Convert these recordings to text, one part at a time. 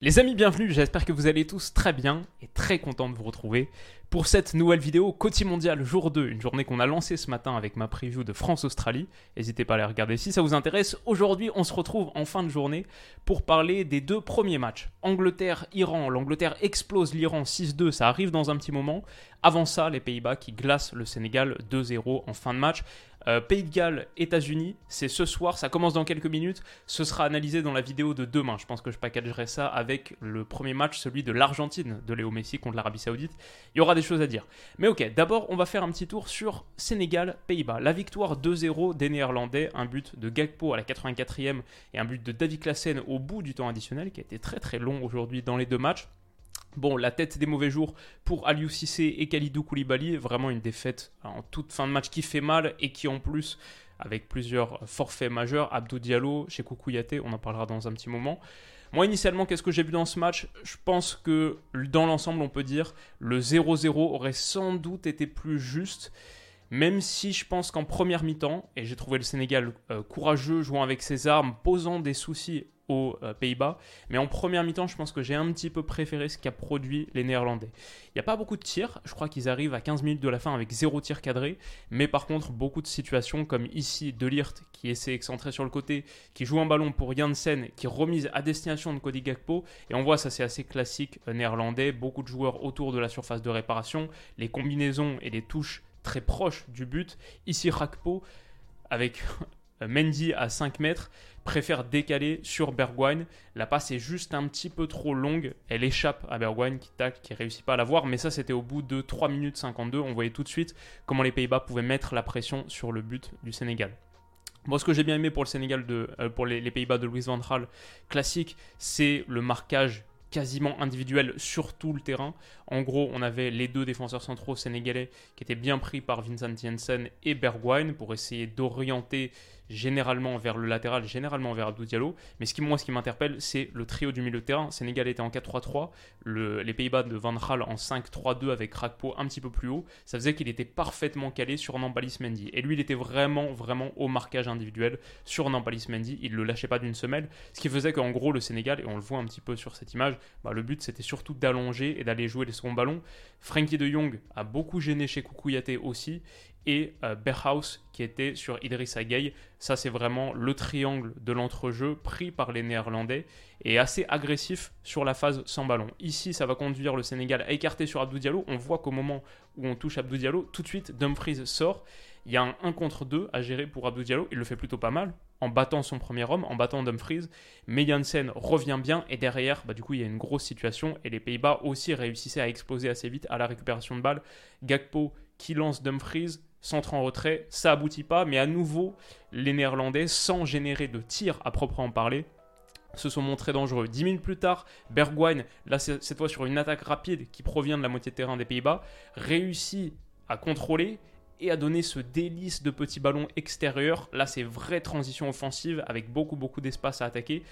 Les amis, bienvenue, j'espère que vous allez tous très bien et très content de vous retrouver pour cette nouvelle vidéo Côté Mondial jour 2, une journée qu'on a lancée ce matin avec ma preview de France-Australie. N'hésitez pas à la regarder si ça vous intéresse. Aujourd'hui, on se retrouve en fin de journée pour parler des deux premiers matchs. Angleterre-Iran, l'Angleterre explose l'Iran 6-2, ça arrive dans un petit moment. Avant ça, les Pays-Bas qui glacent le Sénégal 2-0 en fin de match. Euh, Pays de Galles, États-Unis, c'est ce soir, ça commence dans quelques minutes. Ce sera analysé dans la vidéo de demain. Je pense que je packagerai ça avec le premier match, celui de l'Argentine de Léo Messi contre l'Arabie Saoudite. Il y aura des choses à dire. Mais ok, d'abord, on va faire un petit tour sur Sénégal-Pays-Bas. La victoire 2-0 des Néerlandais, un but de Gagpo à la 84e et un but de David Klassen au bout du temps additionnel, qui a été très très long aujourd'hui dans les deux matchs. Bon, la tête des mauvais jours pour Aliou Cissé et Khalidou Koulibaly, vraiment une défaite en toute fin de match qui fait mal et qui en plus, avec plusieurs forfaits majeurs, Abdou Diallo, chez Kouyaté, on en parlera dans un petit moment. Moi, initialement, qu'est-ce que j'ai vu dans ce match? Je pense que dans l'ensemble, on peut dire le 0-0 aurait sans doute été plus juste. Même si je pense qu'en première mi-temps, et j'ai trouvé le Sénégal euh, courageux, jouant avec ses armes, posant des soucis aux euh, Pays-Bas. Mais en première mi-temps, je pense que j'ai un petit peu préféré ce qu'a produit les Néerlandais. Il n'y a pas beaucoup de tirs. Je crois qu'ils arrivent à 15 minutes de la fin avec zéro tir cadré. Mais par contre, beaucoup de situations comme ici, De Ligt qui essaie excentré sur le côté, qui joue un ballon pour Janssen, qui remise à destination de Cody Gakpo. Et on voit, ça c'est assez classique euh, néerlandais. Beaucoup de joueurs autour de la surface de réparation. Les combinaisons et les touches très proches du but. Ici, Rakpo avec Mendy à 5 mètres préfère décaler sur Bergwijn. La passe est juste un petit peu trop longue. Elle échappe à Bergwijn qui tacle, qui réussit pas à la voir. Mais ça, c'était au bout de 3 minutes 52. On voyait tout de suite comment les Pays-Bas pouvaient mettre la pression sur le but du Sénégal. Bon, ce que j'ai bien aimé pour le Sénégal, euh, pour les, les Pays-Bas de Louis Van Gaal classique, c'est le marquage quasiment individuel sur tout le terrain. En gros, on avait les deux défenseurs centraux sénégalais qui étaient bien pris par Vincent Jensen et Bergwijn pour essayer d'orienter généralement vers le latéral, généralement vers Abdou Diallo. Mais ce qui, moi, ce qui m'interpelle, c'est le trio du milieu de terrain. Sénégal était en 4-3-3, les Pays-Bas de Van Gaal en 5-3-2 avec Rakpo un petit peu plus haut. Ça faisait qu'il était parfaitement calé sur Nambalis Mendy. Et lui, il était vraiment, vraiment au marquage individuel sur Nambalis Mendy. Il le lâchait pas d'une semelle. Ce qui faisait qu'en gros, le Sénégal, et on le voit un petit peu sur cette image, bah, le but c'était surtout d'allonger et d'aller jouer les seconds ballons. Frankie de Jong a beaucoup gêné chez Koukouyaté aussi et euh, Berhaus qui était sur Idrissa Gueye. Ça, c'est vraiment le triangle de l'entrejeu pris par les Néerlandais et assez agressif sur la phase sans ballon. Ici, ça va conduire le Sénégal à écarter sur Abdou Diallo. On voit qu'au moment où on touche Abdou Diallo, tout de suite, Dumfries sort. Il y a un 1 contre 2 à gérer pour Abdou Diallo. Il le fait plutôt pas mal en battant son premier homme, en battant Dumfries. Mais Janssen revient bien et derrière, bah, du coup, il y a une grosse situation et les Pays-Bas aussi réussissaient à exploser assez vite à la récupération de balles. Gakpo qui lance Dumfries, centre en retrait, ça aboutit pas, mais à nouveau, les Néerlandais, sans générer de tir à proprement parler, se sont montrés dangereux. Dix minutes plus tard, Bergwijn, là cette fois sur une attaque rapide qui provient de la moitié de terrain des Pays-Bas, réussit à contrôler et à donner ce délice de petits ballons extérieurs. Là, c'est vraie transition offensive avec beaucoup, beaucoup d'espace à attaquer.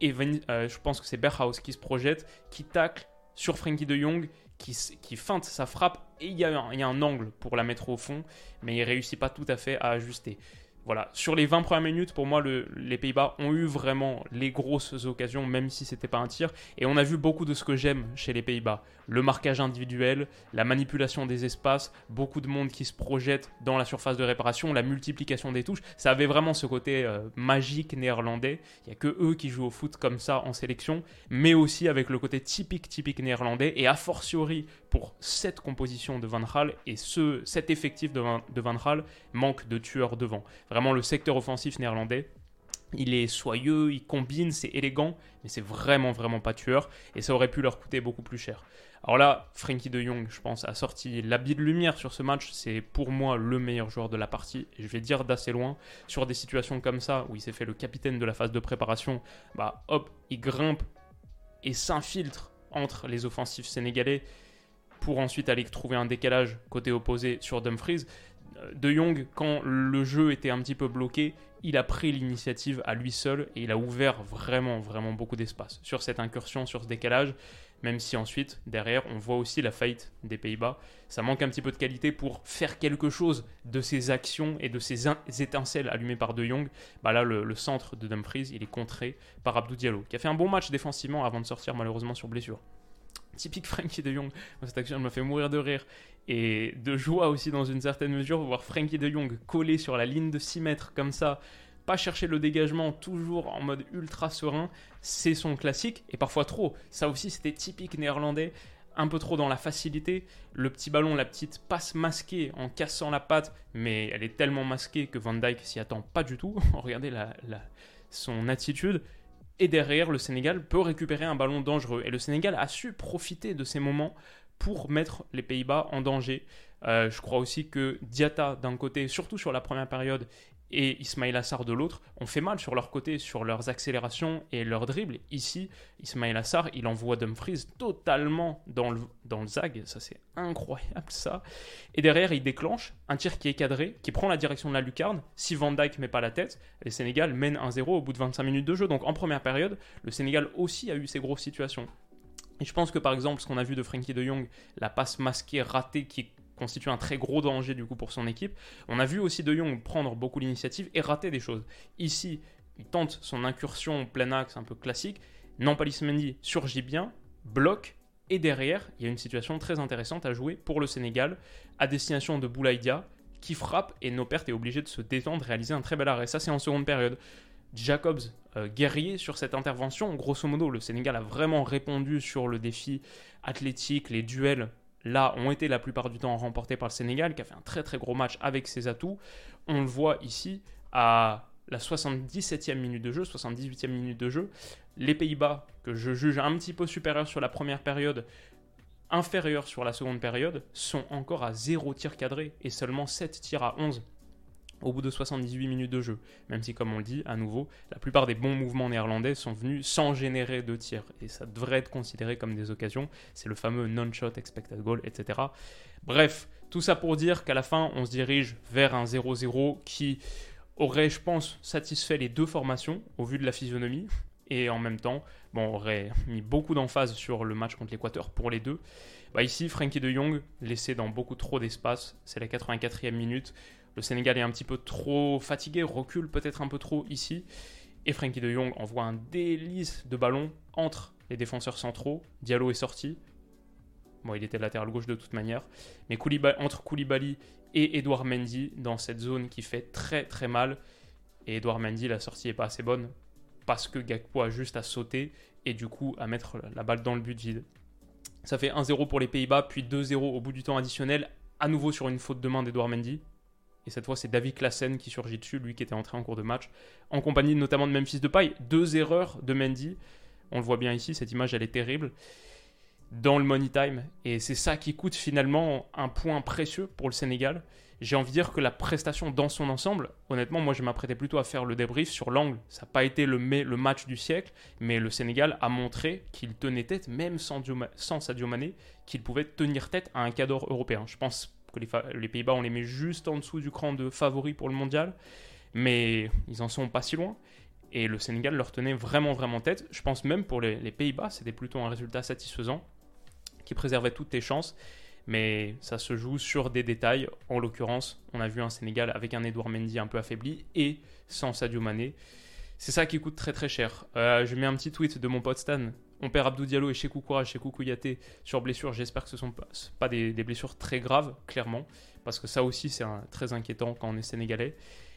Et euh, je pense que c'est Berhaus qui se projette, qui tacle sur Frankie de Jong, qui, feinte sa frappe et il y, il y, a un, angle pour la mettre au fond, mais il réussit pas tout à fait à ajuster. Voilà, sur les 20 premières minutes, pour moi, le, les Pays-Bas ont eu vraiment les grosses occasions, même si c'était pas un tir. Et on a vu beaucoup de ce que j'aime chez les Pays-Bas. Le marquage individuel, la manipulation des espaces, beaucoup de monde qui se projette dans la surface de réparation, la multiplication des touches. Ça avait vraiment ce côté euh, magique néerlandais. Il n'y a que eux qui jouent au foot comme ça en sélection, mais aussi avec le côté typique, typique néerlandais. Et a fortiori, pour cette composition de Van Gaal et ce, cet effectif de Van, de Van manque de tueurs devant. Le secteur offensif néerlandais Il est soyeux, il combine, c'est élégant, mais c'est vraiment, vraiment pas tueur. Et ça aurait pu leur coûter beaucoup plus cher. Alors là, Frankie de Jong, je pense, a sorti l'habit de lumière sur ce match. C'est pour moi le meilleur joueur de la partie. Et je vais dire d'assez loin. Sur des situations comme ça, où il s'est fait le capitaine de la phase de préparation, bah hop, il grimpe et s'infiltre entre les offensifs sénégalais pour ensuite aller trouver un décalage côté opposé sur Dumfries. De Jong, quand le jeu était un petit peu bloqué, il a pris l'initiative à lui seul et il a ouvert vraiment, vraiment beaucoup d'espace sur cette incursion, sur ce décalage. Même si ensuite, derrière, on voit aussi la faillite des Pays-Bas. Ça manque un petit peu de qualité pour faire quelque chose de ces actions et de ces étincelles allumées par De Jong. Bah là, le, centre de Dumfries, il est contré par Abdou Diallo, qui a fait un bon match défensivement avant de sortir malheureusement sur blessure typique Frankie de Jong. Cette action me fait mourir de rire et de joie aussi dans une certaine mesure. Voir Frankie de Jong collé sur la ligne de 6 mètres comme ça, pas chercher le dégagement, toujours en mode ultra serein, c'est son classique et parfois trop. Ça aussi, c'était typique néerlandais. Un peu trop dans la facilité, le petit ballon, la petite passe masquée en cassant la patte, mais elle est tellement masquée que Van Dyke s'y attend pas du tout. Regardez la, son attitude. Et derrière, le Sénégal peut récupérer un ballon dangereux. Et le Sénégal a su profiter de ces moments pour mettre les Pays-Bas en danger. Euh, je crois aussi que Diata, d'un côté, surtout sur la première période, et Ismail Assar de l'autre ont fait mal sur leur côté, sur leurs accélérations et leurs dribbles. Ici, Ismail Assar, il envoie Dumfries totalement dans le, dans le zag, ça c'est incroyable ça. Et derrière, il déclenche un tir qui est cadré, qui prend la direction de la lucarne. Si Van Dijk met pas la tête, le Sénégal mène 1-0 au bout de 25 minutes de jeu. Donc en première période, le Sénégal aussi a eu ses grosses situations. Et je pense que par exemple, ce qu'on a vu de Frankie de Jong, la passe masquée ratée qui constitue un très gros danger du coup pour son équipe. On a vu aussi De Jong prendre beaucoup l'initiative et rater des choses. Ici, il tente son incursion plein axe un peu classique. Nampalis Mendy surgit bien, bloque et derrière, il y a une situation très intéressante à jouer pour le Sénégal à destination de Boulaïdia qui frappe et Nopert est obligé de se détendre, réaliser un très bel arrêt. Ça, c'est en seconde période. Jacobs, euh, guerrier sur cette intervention. Grosso modo, le Sénégal a vraiment répondu sur le défi athlétique, les duels là ont été la plupart du temps remportés par le Sénégal, qui a fait un très très gros match avec ses atouts. On le voit ici à la 77e minute de jeu, 78e minute de jeu. Les Pays-Bas, que je juge un petit peu supérieurs sur la première période, inférieurs sur la seconde période, sont encore à 0 tir cadré et seulement 7 tirs à 11 au bout de 78 minutes de jeu. Même si, comme on le dit, à nouveau, la plupart des bons mouvements néerlandais sont venus sans générer de tirs. Et ça devrait être considéré comme des occasions. C'est le fameux non-shot expected goal, etc. Bref, tout ça pour dire qu'à la fin, on se dirige vers un 0-0 qui aurait, je pense, satisfait les deux formations au vu de la physionomie. Et en même temps, bon, aurait mis beaucoup d'emphase sur le match contre l'Équateur pour les deux. Bah ici, Frankie de Jong, laissé dans beaucoup trop d'espace, c'est la 84e minute. Le Sénégal est un petit peu trop fatigué, recule peut-être un peu trop ici. Et Frankie de Jong envoie un délice de ballon entre les défenseurs centraux. Diallo est sorti. Bon, il était latéral gauche de toute manière. Mais entre Koulibaly et Edouard Mendy dans cette zone qui fait très très mal. Et Edouard Mendy, la sortie n'est pas assez bonne parce que Gakpo a juste à sauter et du coup à mettre la balle dans le but vide. Ça fait 1-0 pour les Pays-Bas, puis 2-0 au bout du temps additionnel, à nouveau sur une faute de main d'Edouard Mendy. Et cette fois, c'est David Klassen qui surgit dessus, lui qui était entré en cours de match, en compagnie notamment de Memphis Depay. Deux erreurs de Mendy. On le voit bien ici, cette image, elle est terrible. Dans le money time. Et c'est ça qui coûte finalement un point précieux pour le Sénégal. J'ai envie de dire que la prestation dans son ensemble, honnêtement, moi je m'apprêtais plutôt à faire le débrief sur l'angle. Ça n'a pas été le, match du siècle, mais le Sénégal a montré qu'il tenait tête, même sans, sans Sadio Mané, qu'il pouvait tenir tête à un cadre européen. Je pense les, Pays-Bas, on les met juste en dessous du cran de favoris pour le mondial, mais ils en sont pas si loin. Et le Sénégal leur tenait vraiment, vraiment tête. Je pense même pour les, Pays-Bas, c'était plutôt un résultat satisfaisant qui préservait toutes tes chances. Mais ça se joue sur des détails. En l'occurrence, on a vu un Sénégal avec un Edouard Mendy un peu affaibli et sans Sadio Mané. C'est ça qui coûte très très cher. Euh, je mets un petit tweet de mon pote Stan on perd Abdou Diallo et Chekou Courage, Chekou Kouyaté sur blessure. J'espère que ce ne sont pas, des, blessures très graves, clairement, parce que ça aussi c'est très inquiétant quand on est sénégalais.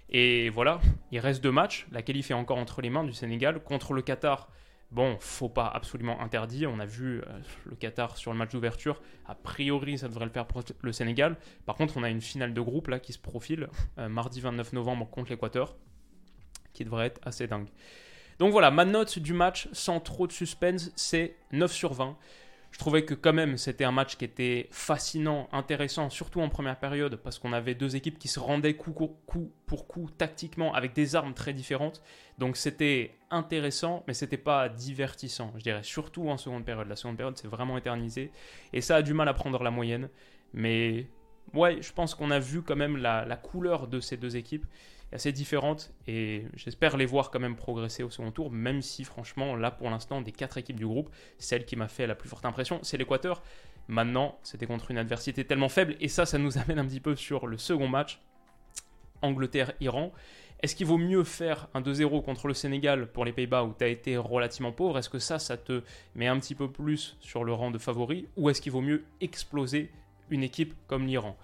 Et voilà, il reste deux matchs. La qualif est encore entre les mains du Sénégal contre le Qatar. Bon, faut pas absolument interdire. On a vu euh, le Qatar sur le match d'ouverture. A priori, ça devrait le faire pour le Sénégal. Par contre, on a une finale de groupe là qui se profile euh, mardi 29 novembre contre l'Équateur. qui devrait être assez dingue. Donc voilà, ma note du match, sans trop de suspense, c'est 9 sur 20. Je trouvais que quand même c'était un match qui était fascinant, intéressant, surtout en première période, parce qu'on avait deux équipes qui se rendaient coup, pour coup tactiquement avec des armes très différentes. Donc c'était intéressant, mais c'était pas divertissant, je dirais, surtout en seconde période. La seconde période s'est vraiment éternisée, et ça a du mal à prendre la moyenne. Mais ouais, je pense qu'on a vu quand même la couleur de ces deux équipes assez différente et j'espère les voir quand même progresser au second tour, même si franchement, là pour l'instant, des quatre équipes du groupe, celle qui m'a fait la plus forte impression, c'est l'Équateur. Maintenant, c'était contre une adversité tellement faible et ça, ça nous amène un petit peu sur le second match, Angleterre-Iran. Est-ce qu'il vaut mieux faire un 2-0 contre le Sénégal pour les Pays-Bas où tu as été relativement pauvre? Est-ce que ça, ça te met un petit peu plus sur le rang de favori Ou est-ce qu'il vaut mieux exploser une équipe comme l'Iran?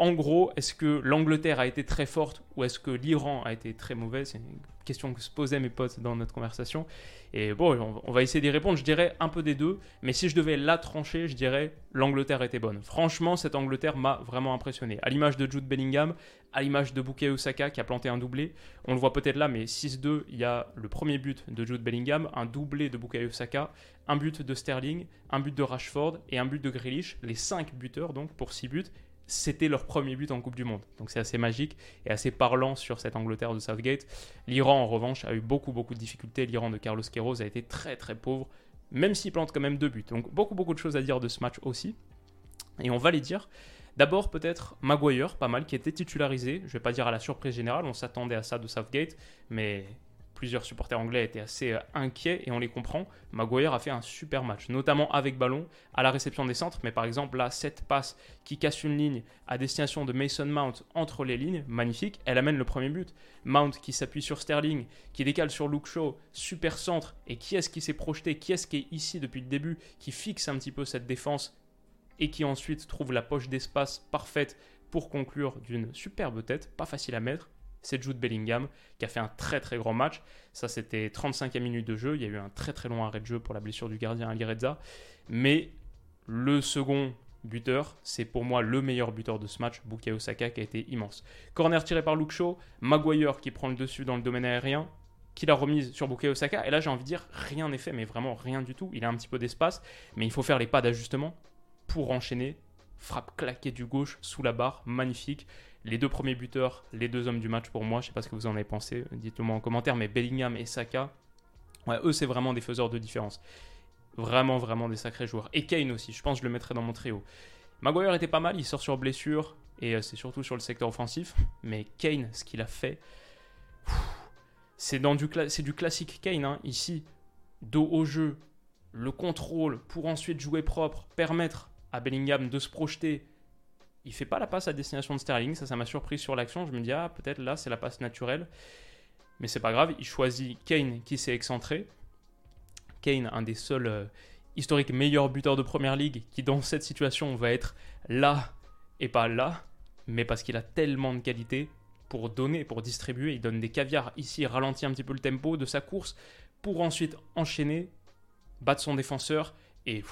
En gros, est-ce que l'Angleterre a été très forte ou est-ce que l'Iran a été très mauvais? C'est une question que se posaient mes potes dans notre conversation. Et bon, on va essayer d'y répondre. Je dirais un peu des deux, mais si je devais la trancher, je dirais l'Angleterre était bonne. Franchement, cette Angleterre m'a vraiment impressionné. À l'image de Jude Bellingham, à l'image de Bukayo Osaka qui a planté un doublé. On le voit peut-être là, mais 6-2, il y a le premier but de Jude Bellingham, un doublé de Bukayo Osaka, un but de Sterling, un but de Rashford et un but de Grealish. Les 5 buteurs donc pour 6 buts c'était leur premier but en Coupe du Monde. Donc c'est assez magique et assez parlant sur cette Angleterre de Southgate. L'Iran, en revanche, a eu beaucoup, beaucoup de difficultés. L'Iran de Carlos Queiroz a été très, très pauvre, même s'il plante quand même deux buts. Donc beaucoup, beaucoup de choses à dire de ce match aussi. Et on va les dire. D'abord, peut-être Maguire, pas mal, qui était titularisé. Je vais pas dire à la surprise générale, on s'attendait à ça de Southgate, mais plusieurs supporters anglais étaient assez euh, inquiets et on les comprend. Maguire a fait un super match, notamment avec ballon, à la réception des centres. Mais par exemple, là, cette passe qui casse une ligne à destination de Mason Mount entre les lignes, magnifique, elle amène le premier but. Mount qui s'appuie sur Sterling, qui décale sur Luke Shaw, super centre. Et qui est-ce qui s'est projeté Qui est-ce qui est ici depuis le début, qui fixe un petit peu cette défense et qui ensuite trouve la poche d'espace parfaite pour conclure d'une superbe tête, pas facile à mettre c'est Jude Bellingham qui a fait un très très grand match. Ça, c'était 35e minute de jeu. Il y a eu un très très long arrêt de jeu pour la blessure du gardien Ali Reza. Mais le second buteur, c'est pour moi le meilleur buteur de ce match, Bukayo Saka, qui a été immense. Corner tiré par Luke Shaw, Maguire qui prend le dessus dans le domaine aérien, qui l'a remise sur Bukayo Saka. Et là, j'ai envie de dire, rien n'est fait, mais vraiment rien du tout. Il a un petit peu d'espace, mais il faut faire les pas d'ajustement pour enchaîner. Frappe claquée du gauche sous la barre, magnifique. Les deux premiers buteurs, les deux hommes du match pour moi, je sais pas ce que vous en avez pensé, dites-le moi en commentaire, mais Bellingham et Saka, eux c'est vraiment des faiseurs de différence. Vraiment, vraiment des sacrés joueurs. Et Kane aussi, je pense que je le mettrais dans mon trio. Maguire était pas mal, il sort sur blessure, et euh, c'est surtout sur le secteur offensif, mais Kane, ce qu'il a fait, c'est du, du classique Kane, hein. ici, dos au jeu, le contrôle pour ensuite jouer propre, permettre à Bellingham de se projeter, il fait pas la passe à destination de Sterling, ça, ça m'a surpris sur l'action. Je me dis, ah, peut-être là, c'est la passe naturelle. Mais c'est pas grave, il choisit Kane qui s'est excentré. Kane, un des seuls euh, historiques meilleurs buteurs de première ligue, qui dans cette situation va être là et pas là, mais parce qu'il a tellement de qualité pour donner, pour distribuer. Il donne des caviars ici, ralentit un petit peu le tempo de sa course pour ensuite enchaîner, battre son défenseur et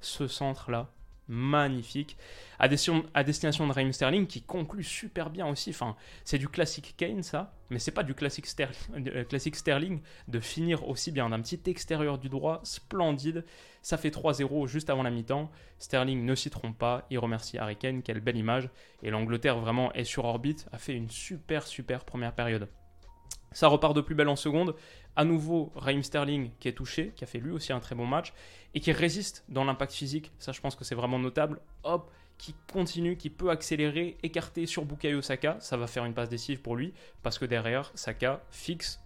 ce centre là, magnifique. À destination, de Raheem Sterling qui conclut super bien aussi. Enfin, c'est du classique Kane ça, mais c'est pas du classique Sterling, euh, classique Sterling de finir aussi bien d'un petit extérieur du droit splendide. Ça fait 3-0 juste avant la mi-temps. Sterling ne s'y trompe pas, il remercie Harry Kane, quelle belle image. Et l'Angleterre vraiment est sur orbite, a fait une super super première période. Ça repart de plus belle en seconde. À nouveau, Raheem Sterling qui est touché, qui a fait lui aussi un très bon match et qui résiste dans l'impact physique. Ça, je pense que c'est vraiment notable. Hop, qui continue, qui peut accélérer, écarter sur Bukayo Saka. Ça va faire une passe décisive pour lui parce que derrière, Saka fixe,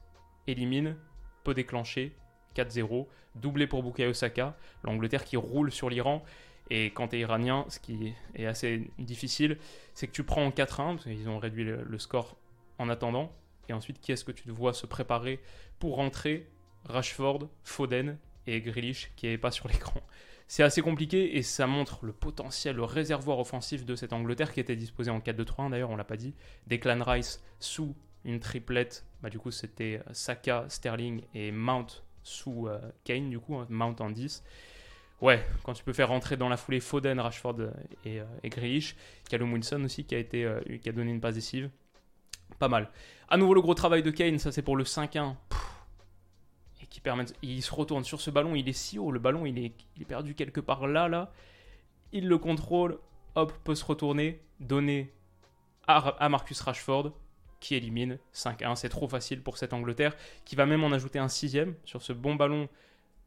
élimine, peut déclencher. 4-0, doublé pour Bukayo Saka. L'Angleterre qui roule sur l'Iran. Et quand tu es iranien, ce qui est assez difficile, c'est que tu prends en 4-1, parce qu'ils ont réduit le score en attendant. Et ensuite, qui est-ce que tu te vois se préparer pour rentrer? Rashford, Foden et Grealish qui n'est pas sur l'écran. C'est assez compliqué et ça montre le potentiel, le réservoir offensif de cette Angleterre qui était disposée en 4-2-3-1 d'ailleurs, on l'a pas dit. Declan Rice sous une triplette, bah, du coup c'était Saka, Sterling et Mount sous euh, Kane, du coup, hein, Mount en 10. Ouais, quand tu peux faire rentrer dans la foulée Foden, Rashford et, euh, et Grealish, Callum Wilson aussi qui a, été, euh, qui a donné une passe décisive. Pas mal. À nouveau le gros travail de Kane, ça c'est pour le 5-1. Et qui permet, il se retourne sur ce ballon, il est si haut, le ballon il est, il est perdu quelque part là, là. Il le contrôle, hop, peut se retourner, donner à, Marcus Rashford, qui élimine 5-1. C'est trop facile pour cette Angleterre, qui va même en ajouter un sixième sur ce bon ballon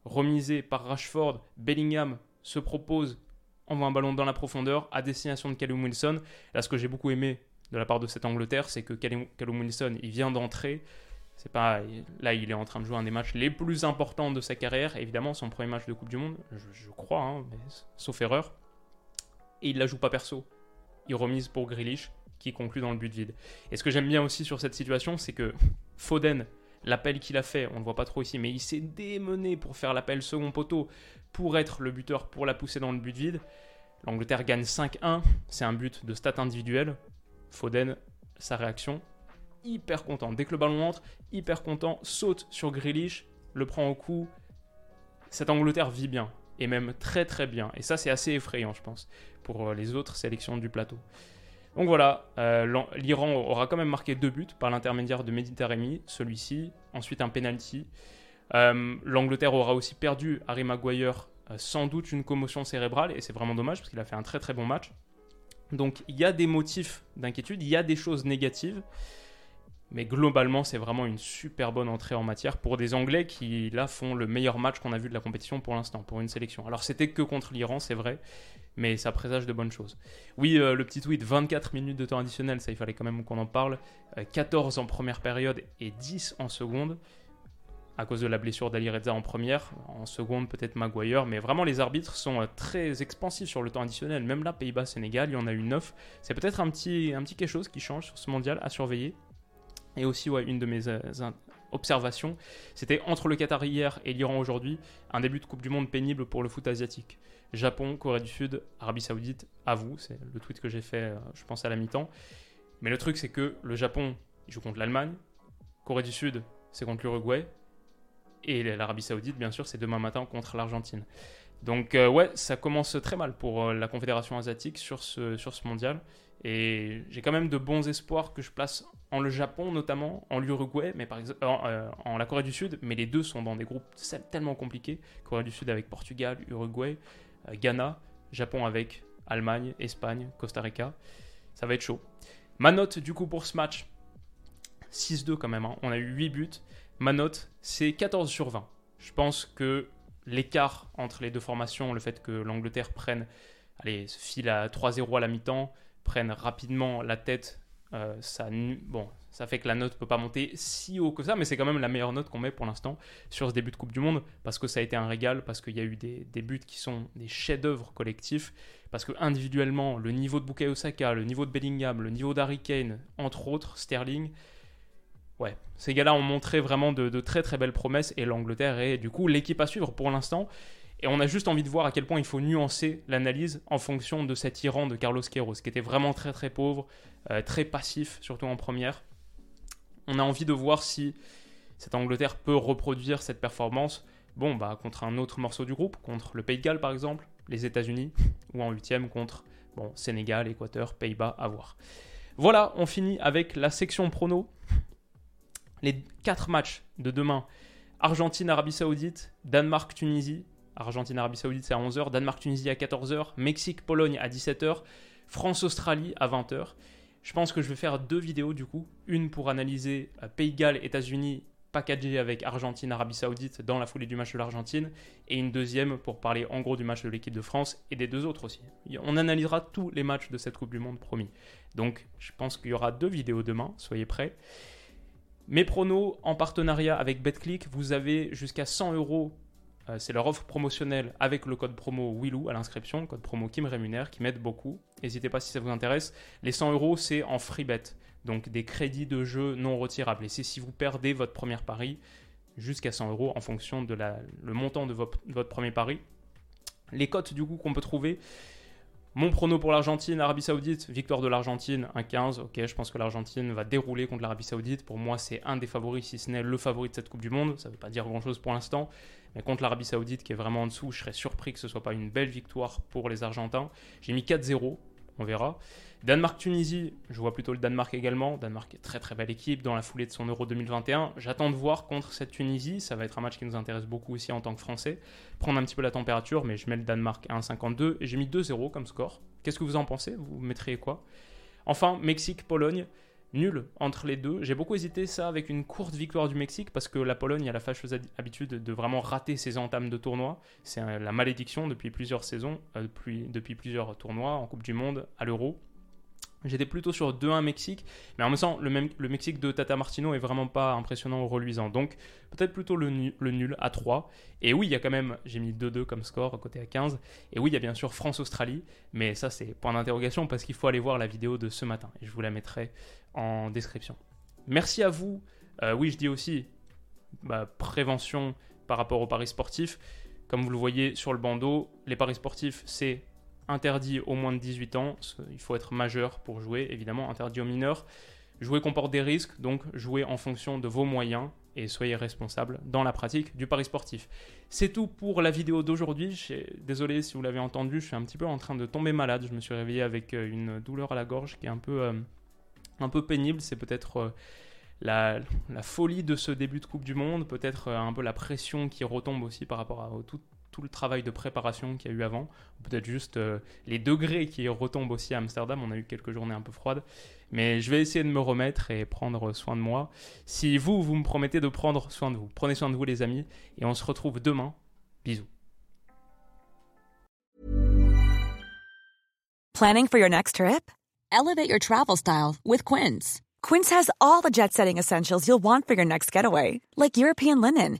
remisé par Rashford. Bellingham se propose, envoie un ballon dans la profondeur à destination de Callum Wilson. Là, ce que j'ai beaucoup aimé de la part de cette Angleterre, c'est que Callum Wilson, il vient d'entrer. C'est pas là, il est en train de jouer un des matchs les plus importants de sa carrière. Évidemment, son premier match de Coupe du Monde, je, crois, hein, sauf erreur. Et il la joue pas perso. Il remise pour Grealish qui conclut dans le but vide. Et ce que j'aime bien aussi sur cette situation, c'est que Foden, l'appel qu'il a fait, on ne le voit pas trop ici, mais il s'est démené pour faire l'appel second poteau, pour être le buteur, pour la pousser dans le but vide. L'Angleterre gagne 5-1, c'est un but de stat individuel. Foden, sa réaction, hyper content. Dès que le ballon entre, hyper content, saute sur Grealish, le prend au cou. Cette Angleterre vit bien, et même très très bien. Et ça, c'est assez effrayant, je pense, pour euh, les autres sélections du plateau. Donc voilà, euh, l'Iran aura quand même marqué deux buts par l'intermédiaire de Méditerranée, celui-ci, ensuite un penalty. Euh, L'Angleterre aura aussi perdu Harry Maguire, sans doute une commotion cérébrale, et c'est vraiment dommage parce qu'il a fait un très très bon match. Donc il y a des motifs d'inquiétude, il y a des choses négatives. Mais globalement, c'est vraiment une super bonne entrée en matière pour des Anglais qui, là, font le meilleur match qu'on a vu de la compétition pour l'instant, pour une sélection. Alors, c'était que contre l'Iran, c'est vrai, mais ça présage de bonnes choses. Oui, euh, le petit tweet, 24 minutes de temps additionnel, ça, il fallait quand même qu'on en parle. 14 euh, en première période et 10 en seconde, à cause de la blessure d'Ali Reza en première. En seconde, peut-être Maguire, mais vraiment, les arbitres sont euh, très expansifs sur le temps additionnel. Même là, Pays-Bas-Sénégal, il y en a eu 9. C'est peut-être un petit, un petit quelque chose qui change sur ce mondial à surveiller. Et aussi, une de mes euh, observations, c'était entre le Qatar hier et l'Iran aujourd'hui, un début de Coupe du Monde pénible pour le foot asiatique. Japon, Corée du Sud, Arabie Saoudite, à vous, c'est le tweet que j'ai fait, euh, je pense, à la mi-temps. Mais le truc, c'est que le Japon, joue contre l'Allemagne, Corée du Sud, c'est contre l'Uruguay, et l'Arabie Saoudite, bien sûr, c'est demain matin contre l'Argentine. Donc, euh, ouais, ça commence très mal pour la Confédération asiatique sur ce, sur ce mondial. Et j'ai quand même de bons espoirs que je place en le Japon notamment, en l'Uruguay, mais par exemple euh, en, la Corée du Sud, mais les deux sont dans des groupes tellement compliqués. Corée du Sud avec Portugal, Uruguay, euh, Ghana, Japon avec Allemagne, Espagne, Costa Rica. Ça va être chaud. Ma note du coup pour ce match, 6-2 quand même. Hein. On a eu 8 buts. Ma note, c'est 14 sur 20. Je pense que l'écart entre les deux formations, le fait que l'Angleterre prenne, allez, file à 3-0 à la mi-temps, prenne rapidement la tête euh, ça, fait que la note peut pas monter si haut que ça, mais c'est quand même la meilleure note qu'on met pour l'instant sur ce début de Coupe du Monde, parce que ça a été un régal, parce qu'il y a eu des, des buts qui sont des chefs-d'œuvre collectifs, parce que individuellement, le niveau de Bukayo Saka, le niveau de Bellingham, le niveau d'Harry Kane, entre autres, Sterling, ouais, ces gars-là ont montré vraiment de, très très belles promesses, et l'Angleterre est du coup l'équipe à suivre pour l'instant. Et on a juste envie de voir à quel point il faut nuancer l'analyse en fonction de cet Iran de Carlos Queiroz, qui était vraiment très très pauvre, euh, très passif, surtout en première. On a envie de voir si cette Angleterre peut reproduire cette performance. Bon, bah contre un autre morceau du groupe, contre le Pays de Galles par exemple, les États-Unis, ou en huitième contre bon, Sénégal, Équateur, Pays-Bas, à voir. Voilà, on finit avec la section prono. Les quatre matchs de demain Argentine, Arabie Saoudite, Danemark, Tunisie, Argentine-Arabie Saoudite, c'est à 11h. Danemark-Tunisie à 14h. Mexique-Pologne à 17h. France-Australie à 20h. Je pense que je vais faire deux vidéos du coup. Une pour analyser euh, Pays Galles, États-Unis, packagé avec Argentine, Arabie Saoudite dans la foulée du match de l'Argentine. Et une deuxième pour parler en gros du match de l'équipe de France et des deux autres aussi. On analysera tous les matchs de cette Coupe du Monde, promis. Donc je pense qu'il y aura deux vidéos demain, soyez prêts. Mes pronos en partenariat avec BetClick, vous avez jusqu'à 100 euros euh, c'est leur offre promotionnelle avec le code promo WILOU à l'inscription, code promo qui me rémunère, qui m'aide beaucoup. N'hésitez pas si ça vous intéresse. Les 100 euros, c'est en free bet, donc des crédits de jeu non retirables. Et c'est si vous perdez votre premier pari jusqu'à 100 euros en fonction de le montant de votre, votre premier pari. Les cotes du coup qu'on peut trouver, mon prono pour l'Argentine, Arabie Saoudite, victoire de l'Argentine, 1-15. Ok, je pense que l'Argentine va dérouler contre l'Arabie Saoudite. Pour moi, c'est un des favoris, si ce n'est le favori de cette Coupe du Monde. Ça ne veut pas dire grand-chose pour l'instant. Mais contre l'Arabie Saoudite, qui est vraiment en dessous, je serais surpris que ce soit pas une belle victoire pour les Argentins. J'ai mis 4-0. On verra. Danemark-Tunisie, je vois plutôt le Danemark également. Danemark est très très belle équipe dans la foulée de son Euro 2021. J'attends de voir contre cette Tunisie. Ça va être un match qui nous intéresse beaucoup aussi en tant que Français. Prendre un petit peu la température, mais je mets le Danemark à 1,52 et j'ai mis 2-0 comme score. Qu'est-ce que vous en pensez? Vous mettriez quoi? Enfin, Mexique-Pologne nul entre les deux. J'ai beaucoup hésité ça avec une courte victoire du Mexique parce que la Pologne a la fâcheuse habitude de vraiment rater ses entames de tournoi. C'est la malédiction depuis plusieurs saisons, euh, depuis plusieurs tournois en Coupe du Monde, à l'Euro. J'étais plutôt sur 2-1 Mexique, mais en me sens le, même, le Mexique de Tata Martino est vraiment pas impressionnant ou reluisant. Donc peut-être plutôt le, nul à 3. Et oui, il y a quand même, j'ai mis 2-2 comme score, côté à 15. Et oui, il y a bien sûr France-Australie, mais ça c'est point d'interrogation parce qu'il faut aller voir la vidéo de ce matin. Et je vous la mettrai en description. Merci à vous. Euh, oui, je dis aussi bah, prévention par rapport aux paris sportifs. Comme vous le voyez sur le bandeau, les paris sportifs, c'est interdit aux moins de 18 ans. Il faut être majeur pour jouer, évidemment, interdit aux mineurs. Jouer comporte des risques, donc jouez en fonction de vos moyens et soyez responsable dans la pratique du pari sportif. C'est tout pour la vidéo d'aujourd'hui. Désolé si vous l'avez entendu, je suis un petit peu en train de tomber malade. Je me suis réveillé avec euh, une douleur à la gorge qui est un peu, euh, pénible. C'est peut-être euh, la, la, folie de ce début de Coupe du Monde, peut-être un peu la pression qui retombe aussi par rapport à tout, tout le travail de préparation qu'il y a eu avant, peut-être juste euh, les degrés qui retombent aussi à Amsterdam. On a eu quelques journées un peu froides, mais je vais essayer de me remettre et prendre soin de moi. Si vous, vous me promettez de prendre soin de vous, prenez soin de vous les amis, et on se retrouve demain. Bisous. Planning for your next trip? Elevate your travel style with Quince. Quince has all the jet-setting essentials you'll want for your next getaway, like European linen